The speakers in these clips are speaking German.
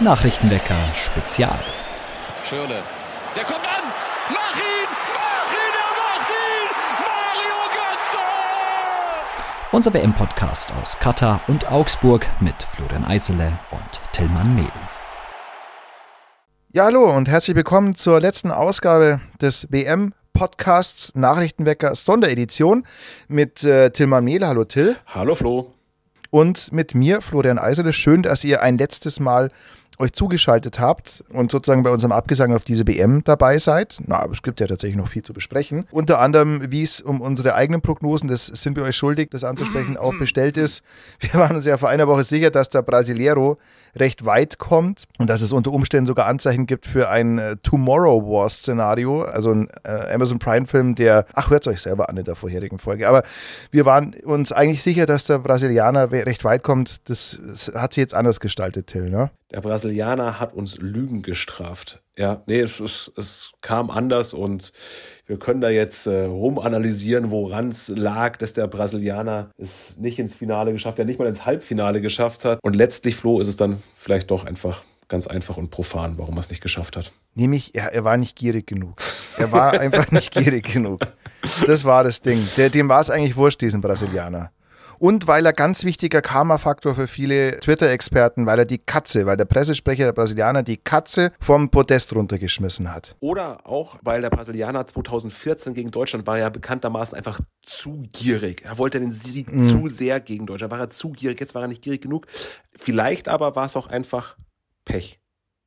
Nachrichtenwecker Spezial. Schirle. Der kommt an! Mach ihn! Mach ihn! Er macht ihn! Mario Götze! Unser WM-Podcast aus Katar und Augsburg mit Florian Eisele und Tillmann Mehl. Ja, hallo und herzlich willkommen zur letzten Ausgabe des WM Podcasts Nachrichtenwecker Sonderedition mit äh, Tillmann Mehl. Hallo Till. Hallo Flo. Und mit mir, Florian Eisele. Schön, dass ihr ein letztes Mal euch zugeschaltet habt und sozusagen bei unserem Abgesang auf diese BM dabei seid. Na, aber es gibt ja tatsächlich noch viel zu besprechen. Unter anderem, wie es um unsere eigenen Prognosen, das sind wir euch schuldig, das anzusprechen, auch bestellt ist. Wir waren uns ja vor einer Woche sicher, dass der Brasileiro recht weit kommt und dass es unter Umständen sogar Anzeichen gibt für ein äh, Tomorrow War Szenario, also ein äh, Amazon Prime Film, der, ach, hört es euch selber an in der vorherigen Folge. Aber wir waren uns eigentlich sicher, dass der Brasilianer recht weit kommt. Das, das hat sich jetzt anders gestaltet, Till, ne? Der Brasilianer hat uns Lügen gestraft. Ja, nee, es, es, es kam anders und wir können da jetzt äh, rumanalysieren, woran es lag, dass der Brasilianer es nicht ins Finale geschafft hat, nicht mal ins Halbfinale geschafft hat. Und letztlich, Flo, ist es dann vielleicht doch einfach ganz einfach und profan, warum er es nicht geschafft hat. Nämlich, er, er war nicht gierig genug. Er war einfach nicht gierig genug. Das war das Ding. Der, dem war es eigentlich wurscht, diesen Brasilianer und weil er ganz wichtiger Karma-Faktor für viele Twitter-Experten, weil er die Katze, weil der Pressesprecher der Brasilianer die Katze vom Podest runtergeschmissen hat. Oder auch, weil der Brasilianer 2014 gegen Deutschland war ja bekanntermaßen einfach zu gierig. Er wollte den Sieg mhm. zu sehr gegen Deutschland. War er zu gierig, jetzt war er nicht gierig genug. Vielleicht aber war es auch einfach Pech.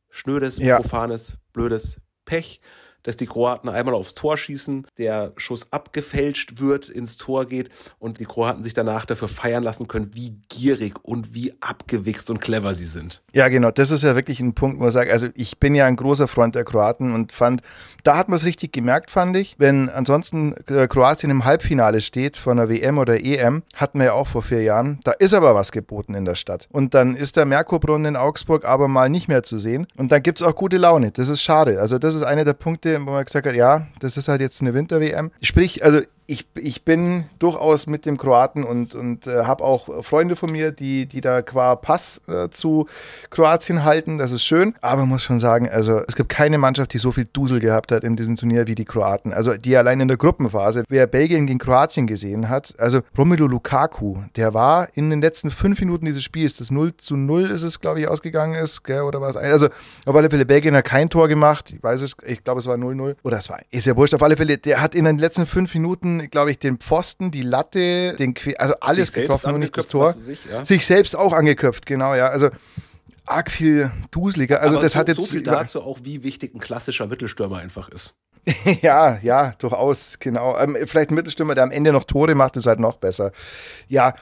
Schnödes, ja. profanes, blödes Pech dass die Kroaten einmal aufs Tor schießen, der Schuss abgefälscht wird, ins Tor geht und die Kroaten sich danach dafür feiern lassen können, wie gierig und wie abgewichst und clever sie sind. Ja, genau, das ist ja wirklich ein Punkt, wo man sagt, also ich bin ja ein großer Freund der Kroaten und fand, da hat man es richtig gemerkt, fand ich, wenn ansonsten äh, Kroatien im Halbfinale steht von der WM oder EM, hatten wir ja auch vor vier Jahren, da ist aber was geboten in der Stadt. Und dann ist der Merkurbrunnen in Augsburg aber mal nicht mehr zu sehen und dann gibt es auch gute Laune. Das ist schade. Also das ist einer der Punkte, wo man gesagt hat, ja, das ist halt jetzt eine Winter-WM. Sprich, also ich, ich bin durchaus mit dem Kroaten und, und äh, habe auch Freunde von mir, die, die da qua Pass äh, zu Kroatien halten. Das ist schön. Aber muss schon sagen, also es gibt keine Mannschaft, die so viel Dusel gehabt hat in diesem Turnier wie die Kroaten. Also die allein in der Gruppenphase, wer Belgien gegen Kroatien gesehen hat, also Romelu Lukaku, der war in den letzten fünf Minuten dieses Spiels, das 0 zu 0 ist es, glaube ich, ausgegangen ist, gell, oder was? Also auf alle Fälle, Belgien hat kein Tor gemacht. Ich weiß es, ich glaube, es war 0-0. Oder es war, ist ja wurscht. Auf alle Fälle, der hat in den letzten fünf Minuten glaube ich, den Pfosten, die Latte, den que also alles sich getroffen, nur nicht das Tor. Sich, ja. sich, selbst auch angeköpft, genau, ja. Also arg viel duseliger. Also Aber das so, hat jetzt so viel dazu auch, wie wichtig ein klassischer Mittelstürmer einfach ist. ja, ja, durchaus, genau. Ähm, vielleicht ein Mittelstürmer, der am Ende noch Tore macht, ist halt noch besser. Ja,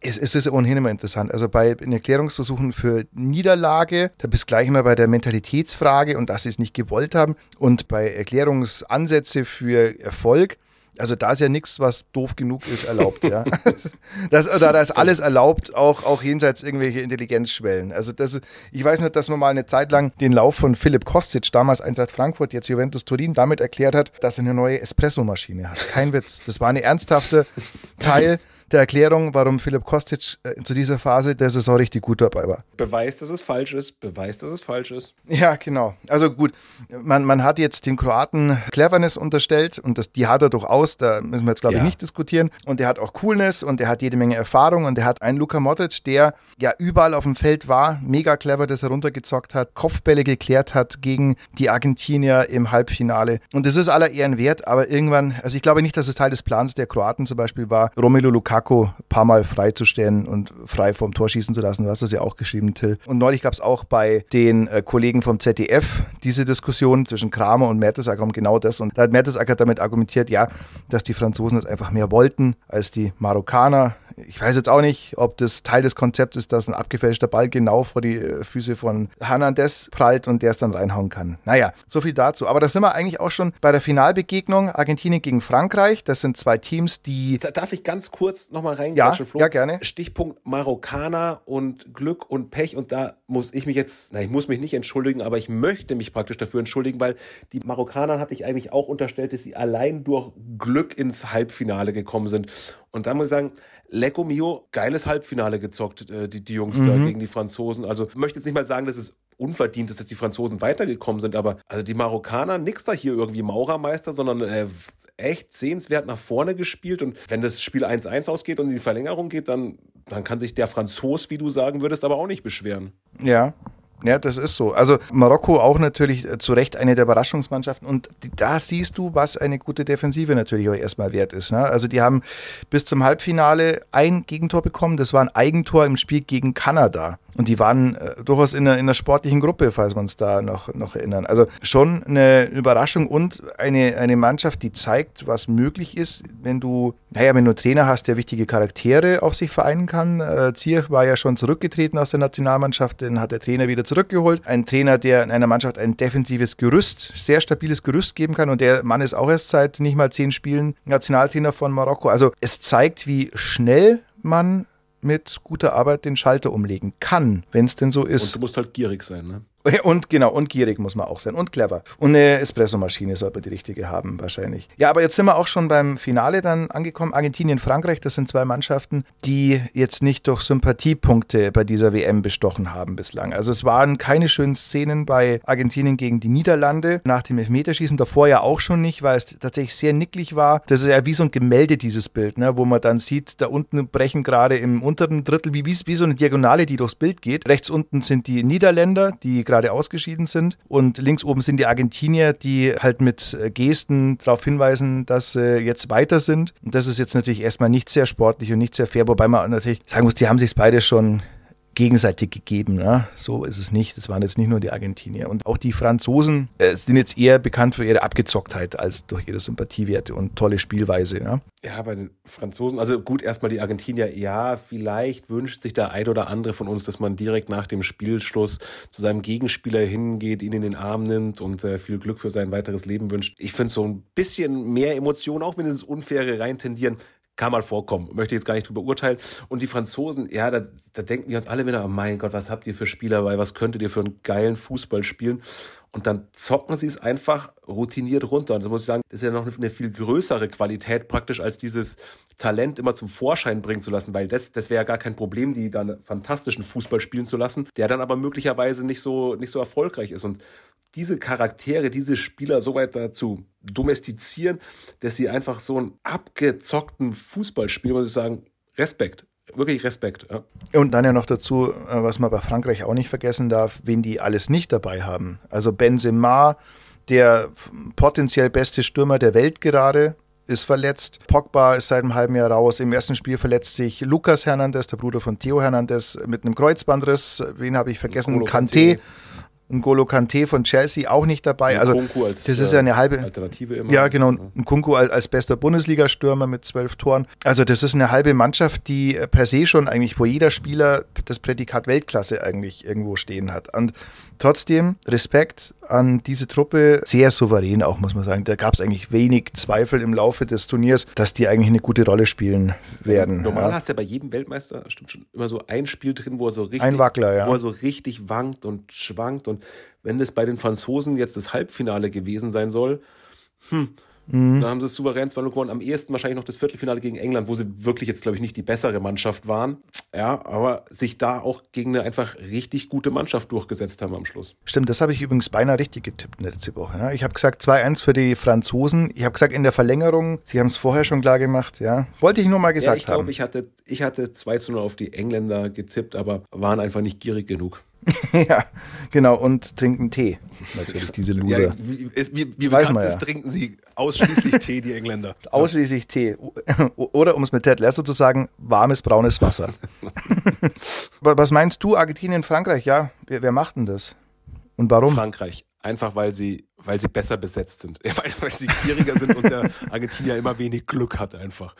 es, es ist ohnehin immer interessant. Also bei den Erklärungsversuchen für Niederlage, da bist du gleich immer bei der Mentalitätsfrage und dass sie es nicht gewollt haben. Und bei Erklärungsansätze für Erfolg, also da ist ja nichts, was doof genug ist, erlaubt, ja. Das, da, da ist alles erlaubt, auch, auch jenseits irgendwelche Intelligenzschwellen. Also das, ich weiß nicht, dass man mal eine Zeit lang den Lauf von Philipp Kostic, damals Eintracht Frankfurt, jetzt Juventus Turin, damit erklärt hat, dass er eine neue Espressomaschine hat. Kein Witz. Das war eine ernsthafte Teil der Erklärung, warum Philipp Kostic äh, zu dieser Phase der Saison richtig gut dabei war. Beweis, dass es falsch ist, Beweis, dass es falsch ist. Ja, genau. Also gut, man, man hat jetzt dem Kroaten Cleverness unterstellt und das, die hat er durchaus, da müssen wir jetzt glaube ja. ich nicht diskutieren. Und er hat auch Coolness und er hat jede Menge Erfahrung und er hat einen Luka Modric, der ja überall auf dem Feld war, mega clever, dass er runtergezockt hat, Kopfbälle geklärt hat gegen die Argentinier im Halbfinale. Und das ist aller Ehren wert, aber irgendwann, also ich glaube nicht, dass es Teil des Plans der Kroaten zum Beispiel war, Romelu Lukaku Lukaku ein paar Mal freizustellen und frei vom Tor schießen zu lassen. Du hast das ja auch geschrieben, Till. Und neulich gab es auch bei den äh, Kollegen vom ZDF diese Diskussion zwischen Kramer und Mertesacker um genau das. Und da hat Mertesacker damit argumentiert, ja, dass die Franzosen das einfach mehr wollten als die Marokkaner ich weiß jetzt auch nicht, ob das Teil des Konzepts ist, dass ein abgefälschter Ball genau vor die äh, Füße von Hernandez prallt und der es dann reinhauen kann. Naja, so viel dazu. Aber da sind wir eigentlich auch schon bei der Finalbegegnung Argentinien gegen Frankreich. Das sind zwei Teams, die. Darf ich ganz kurz nochmal reingehen, ja, Flo? Ja, gerne. Stichpunkt Marokkaner und Glück und Pech. Und da muss ich mich jetzt, na, ich muss mich nicht entschuldigen, aber ich möchte mich praktisch dafür entschuldigen, weil die Marokkaner hatte ich eigentlich auch unterstellt, dass sie allein durch Glück ins Halbfinale gekommen sind. Und da muss ich sagen, Lecco Mio, geiles Halbfinale gezockt, äh, die, die Jungs mhm. da gegen die Franzosen. Also ich möchte jetzt nicht mal sagen, dass es unverdient ist, dass die Franzosen weitergekommen sind. Aber also die Marokkaner, nix da hier irgendwie Maurermeister, sondern äh, echt sehenswert nach vorne gespielt. Und wenn das Spiel 1-1 ausgeht und in die Verlängerung geht, dann, dann kann sich der Franzos, wie du sagen würdest, aber auch nicht beschweren. Ja, ja, das ist so. Also Marokko auch natürlich äh, zu Recht eine der Überraschungsmannschaften und da siehst du, was eine gute Defensive natürlich auch erstmal wert ist. Ne? Also die haben bis zum Halbfinale ein Gegentor bekommen, das war ein Eigentor im Spiel gegen Kanada. Und die waren äh, durchaus in einer, in einer sportlichen Gruppe, falls wir uns da noch, noch erinnern. Also schon eine Überraschung und eine, eine Mannschaft, die zeigt, was möglich ist, wenn du, naja, wenn du einen Trainer hast, der wichtige Charaktere auf sich vereinen kann. Äh, Zierch war ja schon zurückgetreten aus der Nationalmannschaft, den hat der Trainer wieder zurückgeholt. Ein Trainer, der in einer Mannschaft ein defensives Gerüst, sehr stabiles Gerüst geben kann. Und der Mann ist auch erst seit nicht mal zehn Spielen Nationaltrainer von Marokko. Also es zeigt, wie schnell man mit guter Arbeit den Schalter umlegen kann, wenn es denn so ist. Und du musst halt gierig sein, ne? Und genau, und gierig muss man auch sein und clever. Und eine Espressomaschine sollte man die richtige haben, wahrscheinlich. Ja, aber jetzt sind wir auch schon beim Finale dann angekommen. Argentinien, Frankreich, das sind zwei Mannschaften, die jetzt nicht durch Sympathiepunkte bei dieser WM bestochen haben bislang. Also es waren keine schönen Szenen bei Argentinien gegen die Niederlande nach dem Elfmeterschießen. Davor ja auch schon nicht, weil es tatsächlich sehr nicklig war. Das ist ja wie so ein Gemälde, dieses Bild, ne? wo man dann sieht, da unten brechen gerade im unteren Drittel wie, wie, wie so eine Diagonale, die durchs Bild geht. Rechts unten sind die Niederländer, die gerade ausgeschieden sind. Und links oben sind die Argentinier, die halt mit äh, Gesten darauf hinweisen, dass sie jetzt weiter sind. Und das ist jetzt natürlich erstmal nicht sehr sportlich und nicht sehr fair, wobei man natürlich sagen muss, die haben sich beide schon gegenseitig gegeben. Ne? So ist es nicht. Das waren jetzt nicht nur die Argentinier. Und auch die Franzosen äh, sind jetzt eher bekannt für ihre Abgezocktheit als durch ihre Sympathiewerte und tolle Spielweise. Ne? Ja, bei den Franzosen, also gut, erstmal die Argentinier, ja, vielleicht wünscht sich der ein oder andere von uns, dass man direkt nach dem Spielschluss zu seinem Gegenspieler hingeht, ihn in den Arm nimmt und äh, viel Glück für sein weiteres Leben wünscht. Ich finde so ein bisschen mehr Emotionen, auch wenn es Unfaire rein tendieren, kann mal vorkommen. Möchte jetzt gar nicht drüber urteilen. Und die Franzosen, ja, da, da denken wir uns alle wieder, oh mein Gott, was habt ihr für Spieler bei? Was könntet ihr für einen geilen Fußball spielen? Und dann zocken sie es einfach routiniert runter. Und da muss ich sagen, das ist ja noch eine viel größere Qualität praktisch, als dieses Talent immer zum Vorschein bringen zu lassen, weil das, das wäre ja gar kein Problem, die dann fantastischen Fußball spielen zu lassen, der dann aber möglicherweise nicht so, nicht so erfolgreich ist. Und diese Charaktere, diese Spieler so weit dazu domestizieren, dass sie einfach so einen abgezockten Fußball spielen, muss ich sagen, Respekt. Wirklich Respekt. Ja. Und dann ja noch dazu, äh, was man bei Frankreich auch nicht vergessen darf, wen die alles nicht dabei haben. Also Benzema, der potenziell beste Stürmer der Welt gerade, ist verletzt. Pogba ist seit einem halben Jahr raus. Im ersten Spiel verletzt sich Lucas Hernandez, der Bruder von Theo Hernandez, mit einem Kreuzbandriss. Wen habe ich vergessen? Kanté. N'Golo Kante von Chelsea auch nicht dabei. Also als, das ist ja eine halbe Alternative immer. Ja, genau. Ein Kunku als, als bester Bundesliga-Stürmer mit zwölf Toren. Also das ist eine halbe Mannschaft, die per se schon eigentlich, wo jeder Spieler das Prädikat Weltklasse eigentlich irgendwo stehen hat. Und Trotzdem Respekt an diese Truppe, sehr souverän auch, muss man sagen. Da gab es eigentlich wenig Zweifel im Laufe des Turniers, dass die eigentlich eine gute Rolle spielen werden. Normal ja. hast du ja bei jedem Weltmeister stimmt schon immer so ein Spiel drin, wo er so richtig, ein Wackler, ja. wo er so richtig wankt und schwankt. Und wenn das bei den Franzosen jetzt das Halbfinale gewesen sein soll, hm, Mhm. Da haben sie es souverän 2 gewonnen. Am ehesten wahrscheinlich noch das Viertelfinale gegen England, wo sie wirklich jetzt, glaube ich, nicht die bessere Mannschaft waren. Ja, aber sich da auch gegen eine einfach richtig gute Mannschaft durchgesetzt haben am Schluss. Stimmt, das habe ich übrigens beinahe richtig getippt letzte Woche. Ja. Ich habe gesagt 2-1 für die Franzosen. Ich habe gesagt in der Verlängerung, sie haben es vorher schon klar gemacht, ja. Wollte ich nur mal gesagt ja, ich glaub, haben. Ich glaube, ich hatte 2 0 auf die Engländer getippt, aber waren einfach nicht gierig genug. ja, genau, und trinken Tee. Natürlich, diese Loser. Ja, wie, wie, wie Weiß bekannt ist, ja. trinken sie ausschließlich Tee, die Engländer. Ausschließlich Tee. Oder, um es mit Ted Lasso zu sagen, warmes, braunes Wasser. Was meinst du, Argentinien, Frankreich? Ja, wer, wer macht denn das? Und warum? Frankreich. Einfach weil sie, weil sie besser besetzt sind. weil, weil sie gieriger sind und der Argentinier immer wenig Glück hat einfach.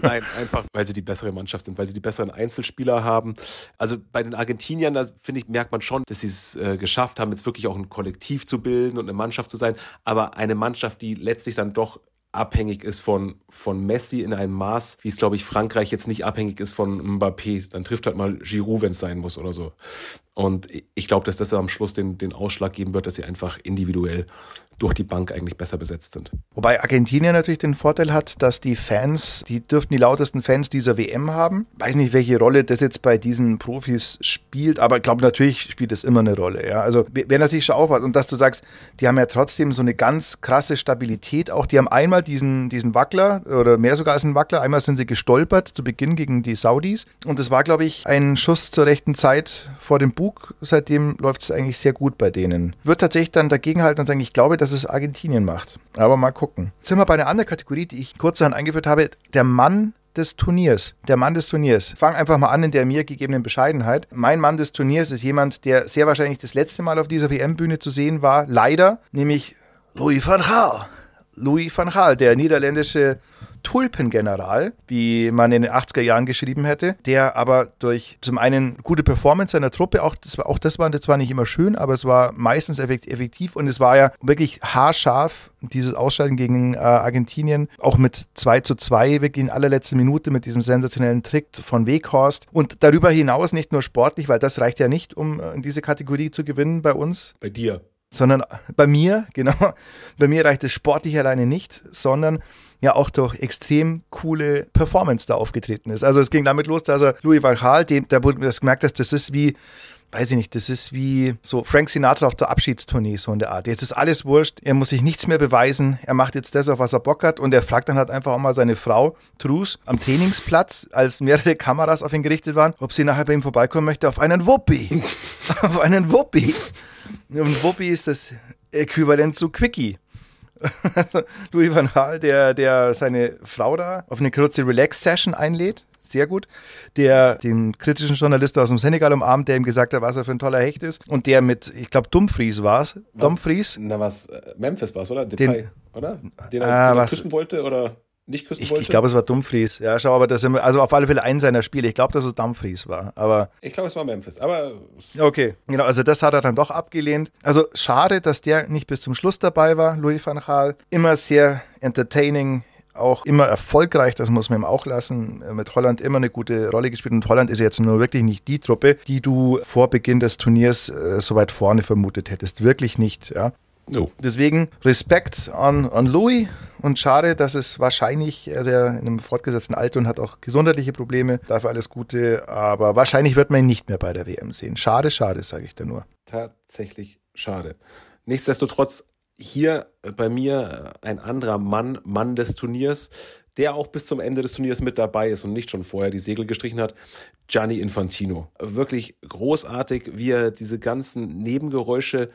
Nein, einfach weil sie die bessere Mannschaft sind, weil sie die besseren Einzelspieler haben. Also bei den Argentiniern, da finde ich, merkt man schon, dass sie es äh, geschafft haben, jetzt wirklich auch ein Kollektiv zu bilden und eine Mannschaft zu sein. Aber eine Mannschaft, die letztlich dann doch abhängig ist von, von Messi in einem Maß, wie es, glaube ich, Frankreich jetzt nicht abhängig ist von Mbappé. Dann trifft halt mal Giroud, wenn es sein muss oder so. Und ich glaube, dass das am Schluss den, den Ausschlag geben wird, dass sie einfach individuell durch die Bank eigentlich besser besetzt sind. Wobei Argentinien natürlich den Vorteil hat, dass die Fans, die dürften die lautesten Fans dieser WM haben. Weiß nicht, welche Rolle das jetzt bei diesen Profis spielt, aber ich glaube, natürlich spielt es immer eine Rolle. Ja? Also wäre natürlich schon auch was. Und dass du sagst, die haben ja trotzdem so eine ganz krasse Stabilität. Auch die haben einmal diesen, diesen Wackler oder mehr sogar als einen Wackler. Einmal sind sie gestolpert zu Beginn gegen die Saudis. Und das war, glaube ich, ein Schuss zur rechten Zeit vor dem Bug. Seitdem läuft es eigentlich sehr gut bei denen. Wird tatsächlich dann dagegenhalten und sagen, ich glaube, dass es Argentinien macht. Aber mal gucken. Jetzt sind wir bei einer anderen Kategorie, die ich kurzerhand eingeführt habe. Der Mann des Turniers. Der Mann des Turniers. Fang einfach mal an in der mir gegebenen Bescheidenheit. Mein Mann des Turniers ist jemand, der sehr wahrscheinlich das letzte Mal auf dieser WM-Bühne zu sehen war. Leider, nämlich Louis van Gaal. Louis van Gaal, der niederländische Tulpengeneral, wie man in den 80er Jahren geschrieben hätte, der aber durch zum einen gute Performance seiner Truppe, auch das, war, auch das war das nicht immer schön, aber es war meistens effektiv und es war ja wirklich haarscharf, dieses Ausscheiden gegen äh, Argentinien, auch mit 2 zu 2, wirklich in allerletzter Minute mit diesem sensationellen Trick von Weghorst und darüber hinaus nicht nur sportlich, weil das reicht ja nicht, um äh, in diese Kategorie zu gewinnen bei uns. Bei dir sondern bei mir, genau, bei mir reicht es sportlich alleine nicht, sondern ja auch durch extrem coole Performance da aufgetreten ist. Also es ging damit los, dass er Louis van Gaal, dem, mir das gemerkt, dass das ist wie, weiß ich nicht, das ist wie so Frank Sinatra auf der Abschiedstournee, so in der Art. Jetzt ist alles wurscht, er muss sich nichts mehr beweisen, er macht jetzt das, auf was er Bock hat und er fragt dann halt einfach auch mal seine Frau, Trus, am Trainingsplatz, als mehrere Kameras auf ihn gerichtet waren, ob sie nachher bei ihm vorbeikommen möchte, auf einen Wuppi. auf einen Wuppi. Und Wuppi ist das Äquivalent zu Quickie. Louis van Gaal, der, der seine Frau da auf eine kurze Relax-Session einlädt. Sehr gut. Der den kritischen Journalisten aus dem Senegal umarmt, der ihm gesagt hat, was er für ein toller Hecht ist. Und der mit, ich glaube, Dumfries war es. Dumfries? Na, was? Äh, Memphis war es, oder? Depay, den, oder? Den er, ah, den er küssen wollte, oder? nicht küssen ich, wollte? Ich glaube, es war Dumfries. Ja, schau, aber das sind, also auf alle Fälle ein seiner Spiele. Ich glaube, dass es Dumfries war. Aber ich glaube, es war Memphis. Aber okay, genau. Also das hat er dann doch abgelehnt. Also schade, dass der nicht bis zum Schluss dabei war, Louis van Gaal. Immer sehr entertaining. Auch immer erfolgreich, das muss man ihm auch lassen. Mit Holland immer eine gute Rolle gespielt. Und Holland ist jetzt nur wirklich nicht die Truppe, die du vor Beginn des Turniers äh, so weit vorne vermutet hättest. Wirklich nicht. Ja. No. Deswegen Respekt an, an Louis und schade, dass es wahrscheinlich, er in einem fortgesetzten Alter und hat auch gesundheitliche Probleme, dafür alles Gute, aber wahrscheinlich wird man ihn nicht mehr bei der WM sehen. Schade, schade, sage ich da nur. Tatsächlich schade. Nichtsdestotrotz hier bei mir ein anderer Mann, Mann des Turniers, der auch bis zum Ende des Turniers mit dabei ist und nicht schon vorher die Segel gestrichen hat, Gianni Infantino. Wirklich großartig, wie er diese ganzen Nebengeräusche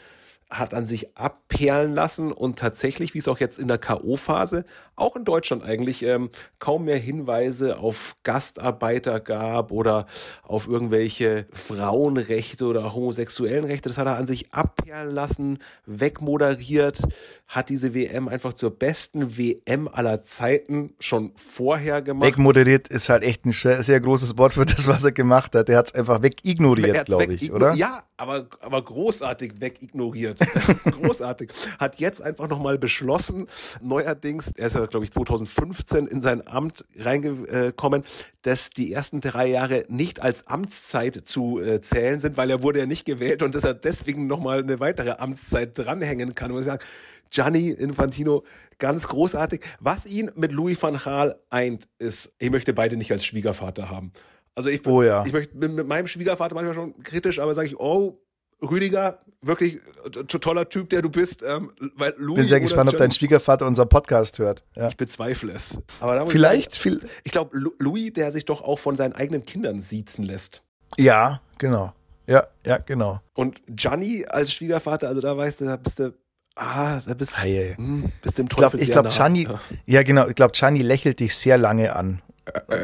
hat an sich abperlen lassen und tatsächlich, wie es auch jetzt in der K.O.-Phase, auch in Deutschland eigentlich, ähm, kaum mehr Hinweise auf Gastarbeiter gab oder auf irgendwelche Frauenrechte oder homosexuellen Rechte. Das hat er an sich abperlen lassen, wegmoderiert, hat diese WM einfach zur besten WM aller Zeiten schon vorher gemacht. Wegmoderiert ist halt echt ein sehr großes Wort für das, was er gemacht hat. Er hat es einfach wegignoriert, glaube ich, oder? Ja, aber, aber großartig wegignoriert. großartig. Hat jetzt einfach nochmal beschlossen, neuerdings, er ist ja, glaube ich, 2015 in sein Amt reingekommen, dass die ersten drei Jahre nicht als Amtszeit zu äh, zählen sind, weil er wurde ja nicht gewählt und dass er deswegen nochmal eine weitere Amtszeit dranhängen kann. Und ich sagen, Gianni Infantino, ganz großartig. Was ihn mit Louis van Gaal eint, ist, ich möchte beide nicht als Schwiegervater haben. Also ich, oh ja. ich möchte, bin mit meinem Schwiegervater manchmal schon kritisch, aber sage ich, oh, Rüdiger, wirklich toller Typ, der du bist. Ähm, weil Louis bin sehr gespannt, ob dein Schwiegervater unser Podcast hört. Ja. Ich bezweifle es. Aber Vielleicht. Ich, sagen, ich glaube, Louis, der sich doch auch von seinen eigenen Kindern siezen lässt. Ja, genau. Ja, ja, genau. Und Gianni als Schwiegervater, also da weißt du, da bist du Ah, da bist, hey, hm, bist dem Teufel Ich glaube, glaub, Gianni, ja. ja. genau, ich glaube, Gianni lächelt dich sehr lange an.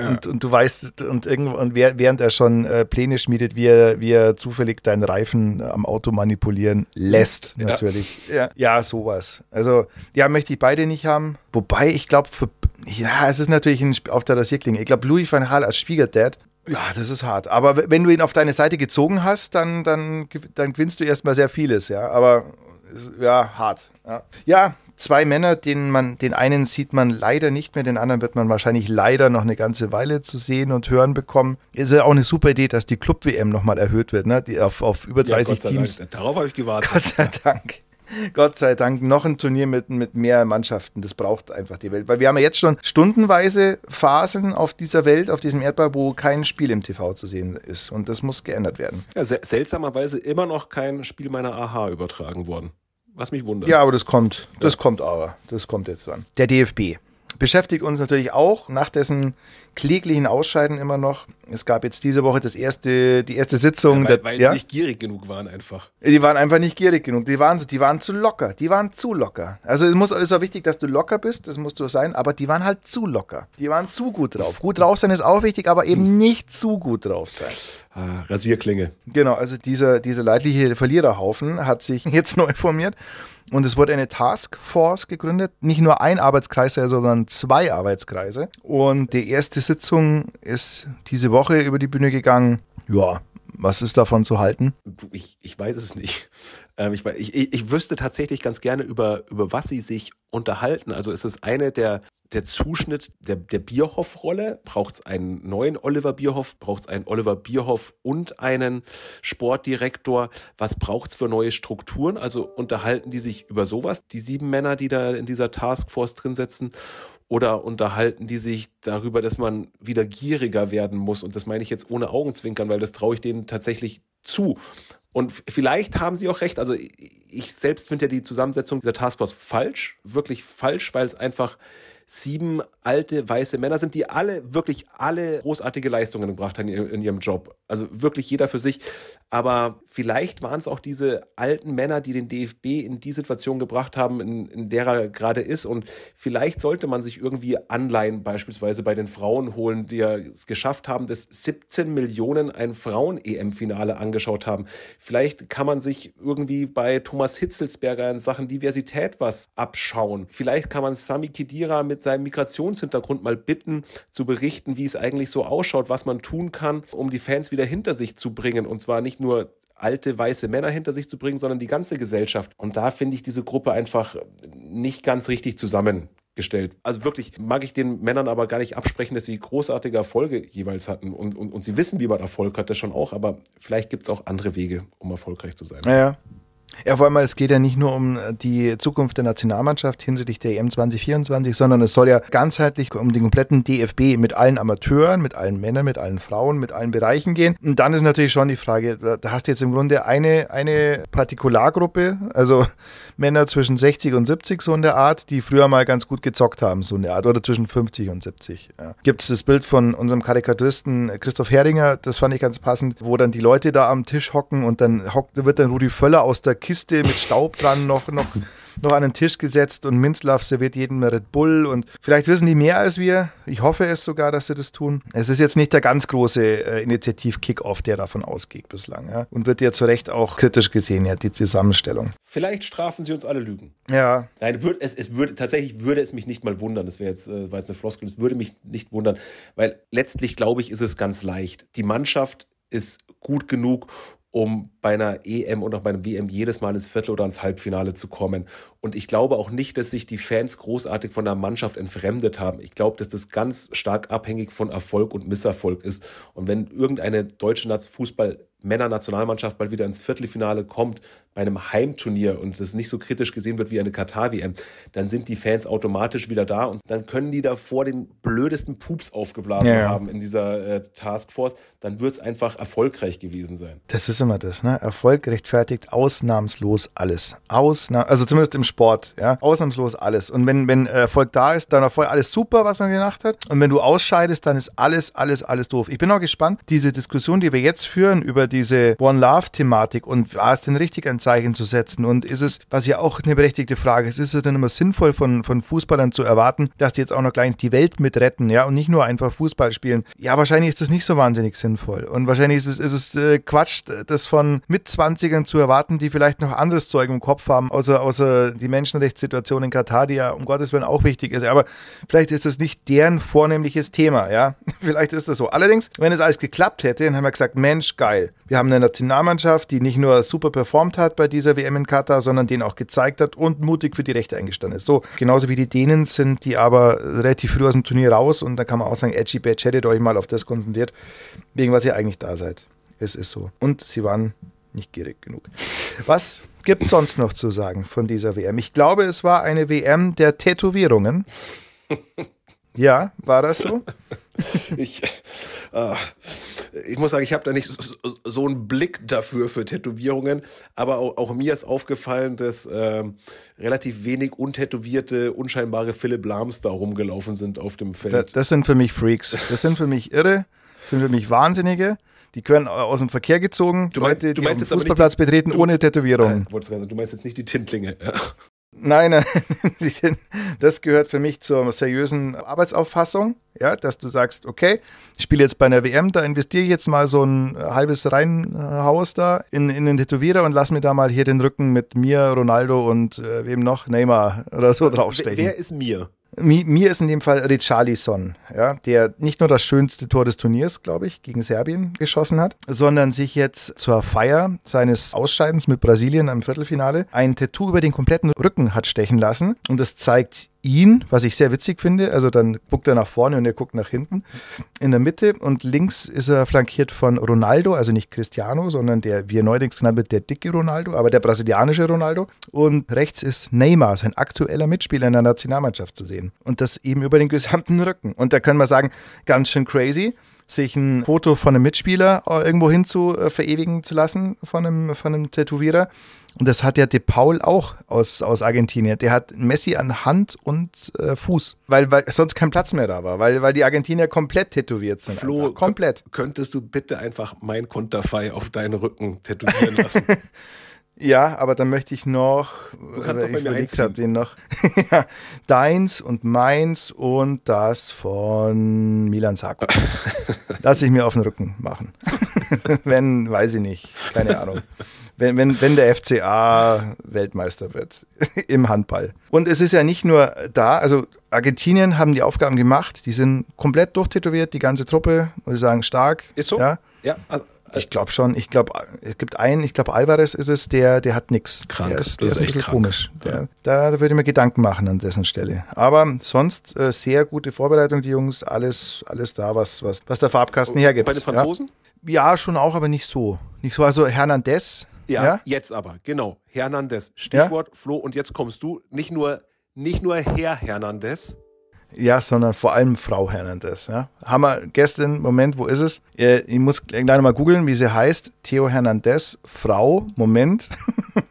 Und, und, du weißt, und, irgendwo, und während er schon äh, Pläne schmiedet, wie er, wie er zufällig deinen Reifen am Auto manipulieren lässt, natürlich. Ja, ja sowas. Also, ja, möchte ich beide nicht haben. Wobei, ich glaube, ja, es ist natürlich ein, auf der Rasierklinge. Ich glaube, Louis van Gaal als Schwiegerdad, ja, das ist hart. Aber wenn du ihn auf deine Seite gezogen hast, dann, dann, dann gewinnst du erstmal sehr vieles, ja. Aber ja, hart. Ja. ja zwei Männer, den man, den einen sieht man leider nicht mehr, den anderen wird man wahrscheinlich leider noch eine ganze Weile zu sehen und hören bekommen. Ist ja auch eine super Idee, dass die Club-WM nochmal erhöht wird, ne? Die auf, auf über 30 ja, Teams. Dank. Darauf habe ich gewartet. Gott sei Dank. Gott sei Dank noch ein Turnier mit, mit mehr Mannschaften. Das braucht einfach die Welt. Weil wir haben ja jetzt schon stundenweise Phasen auf dieser Welt, auf diesem Erdball, wo kein Spiel im TV zu sehen ist. Und das muss geändert werden. Ja, seltsamerweise immer noch kein Spiel meiner AHA übertragen worden. Was mich wundert. Ja, aber das kommt. Das ja. kommt aber. Das kommt jetzt dann. Der DFB beschäftigt uns natürlich auch nach dessen kläglichen Ausscheiden immer noch. Es gab jetzt diese Woche das erste, die erste Sitzung. Ja, weil, weil ja? sie nicht gierig genug waren einfach. Die waren einfach nicht gierig genug. Die waren, die waren zu locker. Die waren zu locker. Also es muss, ist auch wichtig, dass du locker bist. Das musst du sein. Aber die waren halt zu locker. Die waren zu gut drauf. Gut drauf sein ist auch wichtig, aber eben hm. nicht zu gut drauf sein. Ah, Rasierklinge. Genau. Also dieser, dieser leidliche Verliererhaufen hat sich jetzt neu formiert und es wurde eine Taskforce gegründet. Nicht nur ein Arbeitskreis, sondern zwei Arbeitskreise. Und die erste Sitzung ist diese Woche über die Bühne gegangen. Ja, was ist davon zu halten? Ich, ich weiß es nicht. Ähm, ich, ich, ich wüsste tatsächlich ganz gerne, über, über was sie sich unterhalten. Also ist es eine der, der Zuschnitt der, der Bierhoff-Rolle? Braucht es einen neuen Oliver Bierhoff? Braucht es einen Oliver Bierhoff und einen Sportdirektor? Was braucht es für neue Strukturen? Also unterhalten die sich über sowas, die sieben Männer, die da in dieser Taskforce drin sitzen? Oder unterhalten die sich darüber, dass man wieder gieriger werden muss? Und das meine ich jetzt ohne Augenzwinkern, weil das traue ich denen tatsächlich zu. Und vielleicht haben sie auch recht. Also ich selbst finde ja die Zusammensetzung dieser Taskforce falsch, wirklich falsch, weil es einfach sieben alte weiße Männer sind, die alle, wirklich alle großartige Leistungen gebracht haben in ihrem Job. Also wirklich jeder für sich. Aber vielleicht waren es auch diese alten Männer, die den DFB in die Situation gebracht haben, in, in der er gerade ist. Und vielleicht sollte man sich irgendwie Anleihen beispielsweise bei den Frauen holen, die ja es geschafft haben, dass 17 Millionen ein Frauen-EM-Finale angeschaut haben. Vielleicht kann man sich irgendwie bei Thomas Hitzelsberger in Sachen Diversität was abschauen. Vielleicht kann man Sami Kidira mit seinem Migrationshintergrund mal bitten, zu berichten, wie es eigentlich so ausschaut, was man tun kann, um die Fans wieder hinter sich zu bringen. Und zwar nicht nur alte weiße Männer hinter sich zu bringen, sondern die ganze Gesellschaft. Und da finde ich diese Gruppe einfach nicht ganz richtig zusammengestellt. Also wirklich mag ich den Männern aber gar nicht absprechen, dass sie großartige Erfolge jeweils hatten. Und, und, und sie wissen, wie man Erfolg hat, das schon auch, aber vielleicht gibt es auch andere Wege, um erfolgreich zu sein. Ja, ja, vor allem, es geht ja nicht nur um äh, die Zukunft der Nationalmannschaft hinsichtlich der EM 2024, sondern es soll ja ganzheitlich um den kompletten DFB mit allen Amateuren, mit allen Männern, mit allen Frauen, mit allen Bereichen gehen. Und dann ist natürlich schon die Frage, da hast du jetzt im Grunde eine, eine Partikulargruppe, also Männer zwischen 60 und 70 so in der Art, die früher mal ganz gut gezockt haben, so in der Art, oder zwischen 50 und 70. Ja. Gibt es das Bild von unserem Karikaturisten Christoph Heringer, das fand ich ganz passend, wo dann die Leute da am Tisch hocken und dann hockt, wird dann Rudi Völler aus der Kiste mit Staub dran noch, noch, noch an den Tisch gesetzt und Minzlaff serviert jedem Red Bull und vielleicht wissen die mehr als wir. Ich hoffe es sogar, dass sie das tun. Es ist jetzt nicht der ganz große äh, Initiativ-Kick-Off, der davon ausgeht bislang. Ja? Und wird ja zu Recht auch kritisch gesehen, ja, die Zusammenstellung. Vielleicht strafen sie uns alle Lügen. Ja. Nein, es, es würde, tatsächlich würde es mich nicht mal wundern. Das wäre jetzt, äh, war jetzt eine Floskel, es würde mich nicht wundern, weil letztlich, glaube ich, ist es ganz leicht. Die Mannschaft ist gut genug, um bei einer EM und auch bei einem WM jedes Mal ins Viertel oder ins Halbfinale zu kommen. Und ich glaube auch nicht, dass sich die Fans großartig von der Mannschaft entfremdet haben. Ich glaube, dass das ganz stark abhängig von Erfolg und Misserfolg ist. Und wenn irgendeine deutsche Fußball Männernationalmannschaft bald wieder ins Viertelfinale kommt bei einem Heimturnier und das nicht so kritisch gesehen wird wie eine Katar-WM, dann sind die Fans automatisch wieder da und dann können die da vor den blödesten Pups aufgeblasen ja, ja. haben in dieser äh, Taskforce. Dann wird es einfach erfolgreich gewesen sein. Das ist immer das, ne? Erfolg rechtfertigt ausnahmslos alles. Ausna also zumindest im Sport, ja. Ausnahmslos alles. Und wenn, wenn Erfolg da ist, dann Erfolg alles super, was man gemacht hat. Und wenn du ausscheidest, dann ist alles, alles, alles doof. Ich bin auch gespannt, diese Diskussion, die wir jetzt führen über diese One Love-Thematik und war es denn richtig, ein Zeichen zu setzen? Und ist es, was ja auch eine berechtigte Frage ist, ist es denn immer sinnvoll von, von Fußballern zu erwarten, dass die jetzt auch noch gleich die Welt mitretten, ja, und nicht nur einfach Fußball spielen? Ja, wahrscheinlich ist das nicht so wahnsinnig sinnvoll. Und wahrscheinlich ist es, ist es äh, Quatsch, das von Mitzwanzigern zu erwarten, die vielleicht noch anderes Zeug im Kopf haben, außer, außer die Menschenrechtssituation in Katar, die ja um Gottes Willen auch wichtig ist. Aber vielleicht ist das nicht deren vornehmliches Thema, ja. vielleicht ist das so. Allerdings, wenn es alles geklappt hätte, dann haben wir gesagt, Mensch, geil. Wir haben eine Nationalmannschaft, die nicht nur super performt hat bei dieser WM in Katar, sondern den auch gezeigt hat und mutig für die Rechte eingestanden ist. So, genauso wie die Dänen sind die aber relativ früh aus dem Turnier raus und da kann man auch sagen, edgy badge, hättet euch mal auf das konzentriert, wegen was ihr eigentlich da seid. Es ist so. Und sie waren nicht gierig genug. Was gibt es sonst noch zu sagen von dieser WM? Ich glaube, es war eine WM der Tätowierungen. Ja, war das so? ich, äh, ich muss sagen, ich habe da nicht so, so, einen Blick dafür für Tätowierungen, aber auch, auch mir ist aufgefallen, dass äh, relativ wenig untätowierte, unscheinbare Philipp Lahms da rumgelaufen sind auf dem Feld. Das, das sind für mich Freaks. Das sind für mich Irre. Das sind für mich Wahnsinnige. Die können aus dem Verkehr gezogen, du meinst, Leute, du die meinst den Fußballplatz die, betreten du, ohne Tätowierung. Äh, du meinst jetzt nicht die Tintlinge. Ja. Nein, nein, das gehört für mich zur seriösen Arbeitsauffassung, ja, dass du sagst, okay, ich spiele jetzt bei einer WM, da investiere ich jetzt mal so ein halbes Reihenhaus da in, in den Tätowierer und lass mir da mal hier den Rücken mit mir, Ronaldo und äh, wem noch, Neymar oder so draufstechen. Wer ist mir? Mir ist in dem Fall Richarlison, ja, der nicht nur das schönste Tor des Turniers, glaube ich, gegen Serbien geschossen hat, sondern sich jetzt zur Feier seines Ausscheidens mit Brasilien im Viertelfinale ein Tattoo über den kompletten Rücken hat stechen lassen. Und das zeigt ihn, was ich sehr witzig finde. Also dann guckt er nach vorne und er guckt nach hinten. In der Mitte und links ist er flankiert von Ronaldo, also nicht Cristiano, sondern der, wie er neuerdings genannt wird, der dicke Ronaldo, aber der brasilianische Ronaldo. Und rechts ist Neymar, sein aktueller Mitspieler in der Nationalmannschaft zu sehen. Und das eben über den gesamten Rücken. Und da können wir sagen, ganz schön crazy sich ein Foto von einem Mitspieler äh, irgendwo hin zu äh, verewigen zu lassen von einem, von einem Tätowierer. Und das hat ja De Paul auch aus, aus Argentinien. Der hat Messi an Hand und äh, Fuß, weil, weil sonst kein Platz mehr da war, weil, weil die Argentinier komplett tätowiert sind. Flo, einfach. komplett. Könntest du bitte einfach mein Konterfei auf deinen Rücken tätowieren lassen? Ja, aber dann möchte ich noch, du kannst äh, ich überlegt habe, noch. ja, deins und meins und das von Milan Sarko. Lass ich mir auf den Rücken machen. Wenn, weiß ich nicht, keine Ahnung wenn, wenn, wenn der FCA Weltmeister wird im Handball. Und es ist ja nicht nur da, also Argentinien haben die Aufgaben gemacht, die sind komplett durchtätowiert, die ganze Truppe, muss ich sagen, stark. Ist so? Ja. ja also, ich glaube schon. Ich glaube, es gibt einen, ich glaube, Alvarez ist es, der, der hat nichts. Krank. Der ist, der ist, ist ein bisschen krank. komisch. Der, da, da würde ich mir Gedanken machen an dessen Stelle. Aber sonst äh, sehr gute Vorbereitung, die Jungs. Alles, alles da, was, was, was der Farbkasten hergibt. Bei den Franzosen? Ja? ja, schon auch, aber nicht so. Nicht so. Also Hernandez, ja, ja, jetzt aber, genau. Hernandez. Stichwort, ja? Flo, und jetzt kommst du. Nicht nur, nicht nur Herr Hernandez. Ja, sondern vor allem Frau Hernandez. Ja. Haben wir gestern, Moment, wo ist es? Ich muss gleich mal googeln, wie sie heißt. Theo Hernandez, Frau, Moment.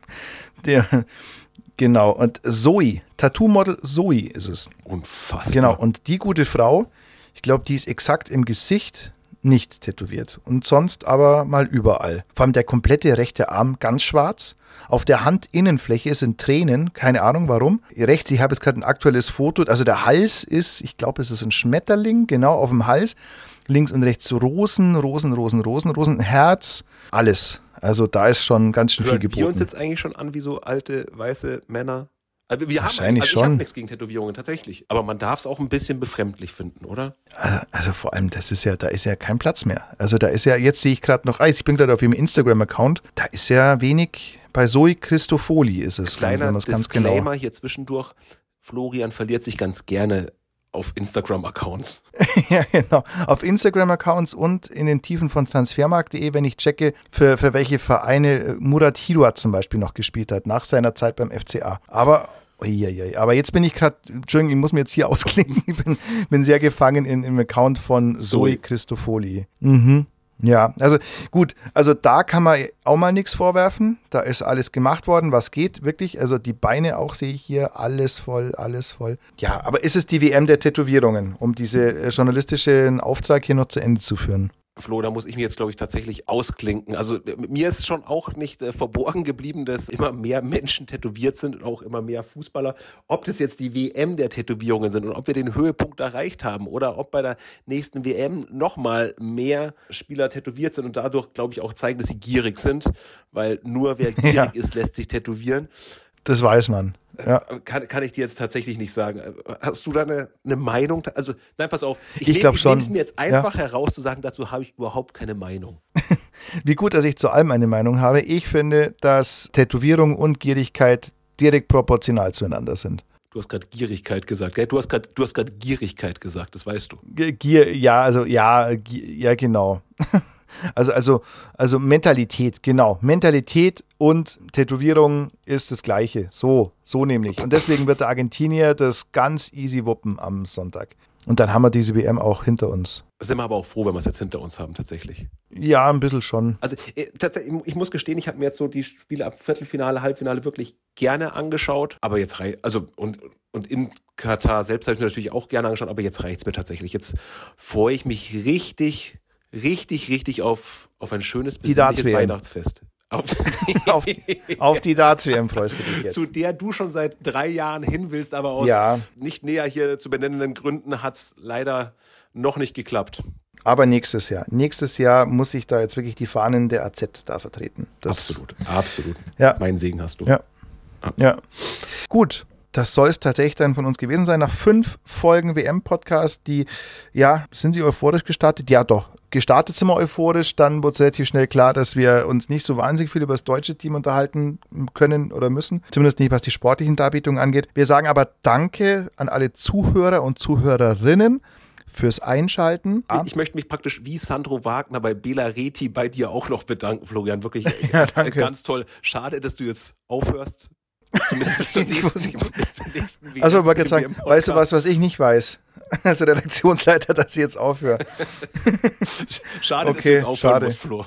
Der, genau, und Zoe, Tattoo-Model Zoe ist es. Unfassbar. Genau, und die gute Frau, ich glaube, die ist exakt im Gesicht nicht tätowiert und sonst aber mal überall. Vor allem der komplette rechte Arm ganz schwarz. Auf der Handinnenfläche sind Tränen, keine Ahnung warum. Rechts, ich habe jetzt gerade ein aktuelles Foto, also der Hals ist, ich glaube, es ist ein Schmetterling, genau auf dem Hals. Links und rechts Rosen, Rosen, Rosen, Rosen, Rosen, Herz, alles. Also da ist schon ganz schön viel geboten. wir uns jetzt eigentlich schon an wie so alte weiße Männer? Also wir Wahrscheinlich haben, also schon. Ich habe nichts gegen Tätowierungen, tatsächlich. Aber man darf es auch ein bisschen befremdlich finden, oder? Also vor allem, das ist ja, da ist ja kein Platz mehr. Also da ist ja, jetzt sehe ich gerade noch, ich bin gerade auf ihrem Instagram-Account, da ist ja wenig, bei Zoe Christofoli ist es. Kleiner ganz Disclaimer genau. hier zwischendurch. Florian verliert sich ganz gerne auf Instagram-Accounts. ja, genau. Auf Instagram-Accounts und in den Tiefen von transfermarkt.de, wenn ich checke, für, für welche Vereine Murat Hiduat zum Beispiel noch gespielt hat, nach seiner Zeit beim FCA. Aber Uiuiui. Aber jetzt bin ich gerade, Entschuldigung, ich muss mir jetzt hier ausklinken. Ich bin, bin sehr gefangen in, im Account von Zoe Christofoli. Mhm. Ja, also gut, also da kann man auch mal nichts vorwerfen. Da ist alles gemacht worden, was geht, wirklich. Also die Beine auch sehe ich hier, alles voll, alles voll. Ja, aber ist es die WM der Tätowierungen, um diese journalistischen Auftrag hier noch zu Ende zu führen? Flo, da muss ich mir jetzt, glaube ich, tatsächlich ausklinken. Also mir ist schon auch nicht äh, verborgen geblieben, dass immer mehr Menschen tätowiert sind und auch immer mehr Fußballer. Ob das jetzt die WM der Tätowierungen sind und ob wir den Höhepunkt erreicht haben oder ob bei der nächsten WM nochmal mehr Spieler tätowiert sind und dadurch, glaube ich, auch zeigen, dass sie gierig sind, weil nur wer gierig ja. ist, lässt sich tätowieren. Das weiß man. Ja. Kann, kann ich dir jetzt tatsächlich nicht sagen. Hast du da eine, eine Meinung? Also, nein, pass auf. Ich, ich glaube schon. Ich mir jetzt einfach ja. heraus zu sagen, dazu habe ich überhaupt keine Meinung. wie gut, dass ich zu allem eine Meinung habe. Ich finde, dass Tätowierung und Gierigkeit direkt proportional zueinander sind. Du hast gerade Gierigkeit gesagt, gell? Du hast gerade, du hast gerade Gierigkeit gesagt, das weißt du. Gier, ja, also ja, ja, genau. Also, also, also Mentalität, genau. Mentalität und Tätowierung ist das Gleiche. So, so nämlich. Und deswegen wird der Argentinier das ganz easy wuppen am Sonntag. Und dann haben wir diese WM auch hinter uns. Sind wir aber auch froh, wenn wir es jetzt hinter uns haben, tatsächlich. Ja, ein bisschen schon. Also äh, tatsächlich, ich muss gestehen, ich habe mir jetzt so die Spiele ab Viertelfinale, Halbfinale wirklich gerne angeschaut. Aber jetzt reicht, also und, und in Katar selbst habe ich mir natürlich auch gerne angeschaut, aber jetzt reicht es mir tatsächlich. Jetzt freue ich mich richtig, richtig, richtig auf, auf ein schönes, besinnliches Weihnachtsfest. Auf die, auf, auf die Darts-WM freust du dich jetzt. Zu der du schon seit drei Jahren hin willst, aber aus ja. nicht näher hier zu benennenden Gründen hat es leider noch nicht geklappt. Aber nächstes Jahr. Nächstes Jahr muss ich da jetzt wirklich die Fahnen der AZ da vertreten. Das, absolut, absolut. Ja. Meinen Segen hast du. Ja. ja. Gut, das soll es tatsächlich dann von uns gewesen sein. Nach fünf Folgen WM-Podcast, die, ja, sind sie euphorisch gestartet? Ja, doch. Gestartet sind wir euphorisch, dann wurde relativ schnell klar, dass wir uns nicht so wahnsinnig viel über das deutsche Team unterhalten können oder müssen. Zumindest nicht, was die sportlichen Darbietungen angeht. Wir sagen aber Danke an alle Zuhörer und Zuhörerinnen fürs Einschalten. Ich möchte mich praktisch wie Sandro Wagner bei Bela Reti bei dir auch noch bedanken, Florian. Wirklich ja, danke. ganz toll. Schade, dass du jetzt aufhörst Zumindest bis zum nächsten, bis zum nächsten Also, ich sagen, weißt du was, was ich nicht weiß? Als Redaktionsleiter, dass ich jetzt aufhöre. schade, okay, dass du jetzt aufhören schade. musst, Flo.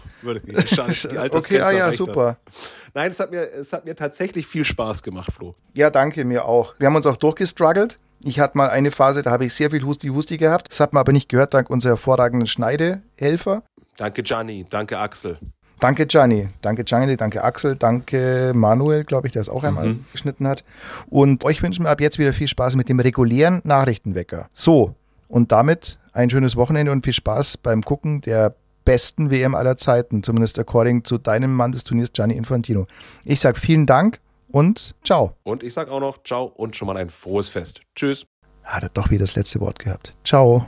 Schade, okay, ah ja, super. Das. Nein, es hat, mir, es hat mir tatsächlich viel Spaß gemacht, Flo. Ja, danke, mir auch. Wir haben uns auch durchgestruggelt. Ich hatte mal eine Phase, da habe ich sehr viel Husti-Husti gehabt. Das hat man aber nicht gehört, dank unserer hervorragenden Schneidehelfer. Danke, Gianni. Danke, Axel. Danke, Gianni. Danke, Gianni. Danke, Axel. Danke, Manuel, glaube ich, der es auch einmal mhm. geschnitten hat. Und euch wünschen wir ab jetzt wieder viel Spaß mit dem regulären Nachrichtenwecker. So, und damit ein schönes Wochenende und viel Spaß beim Gucken der besten WM aller Zeiten, zumindest according zu deinem Mann des Turniers, Gianni Infantino. Ich sage vielen Dank und ciao. Und ich sage auch noch ciao und schon mal ein frohes Fest. Tschüss. Hat er doch wieder das letzte Wort gehabt. Ciao.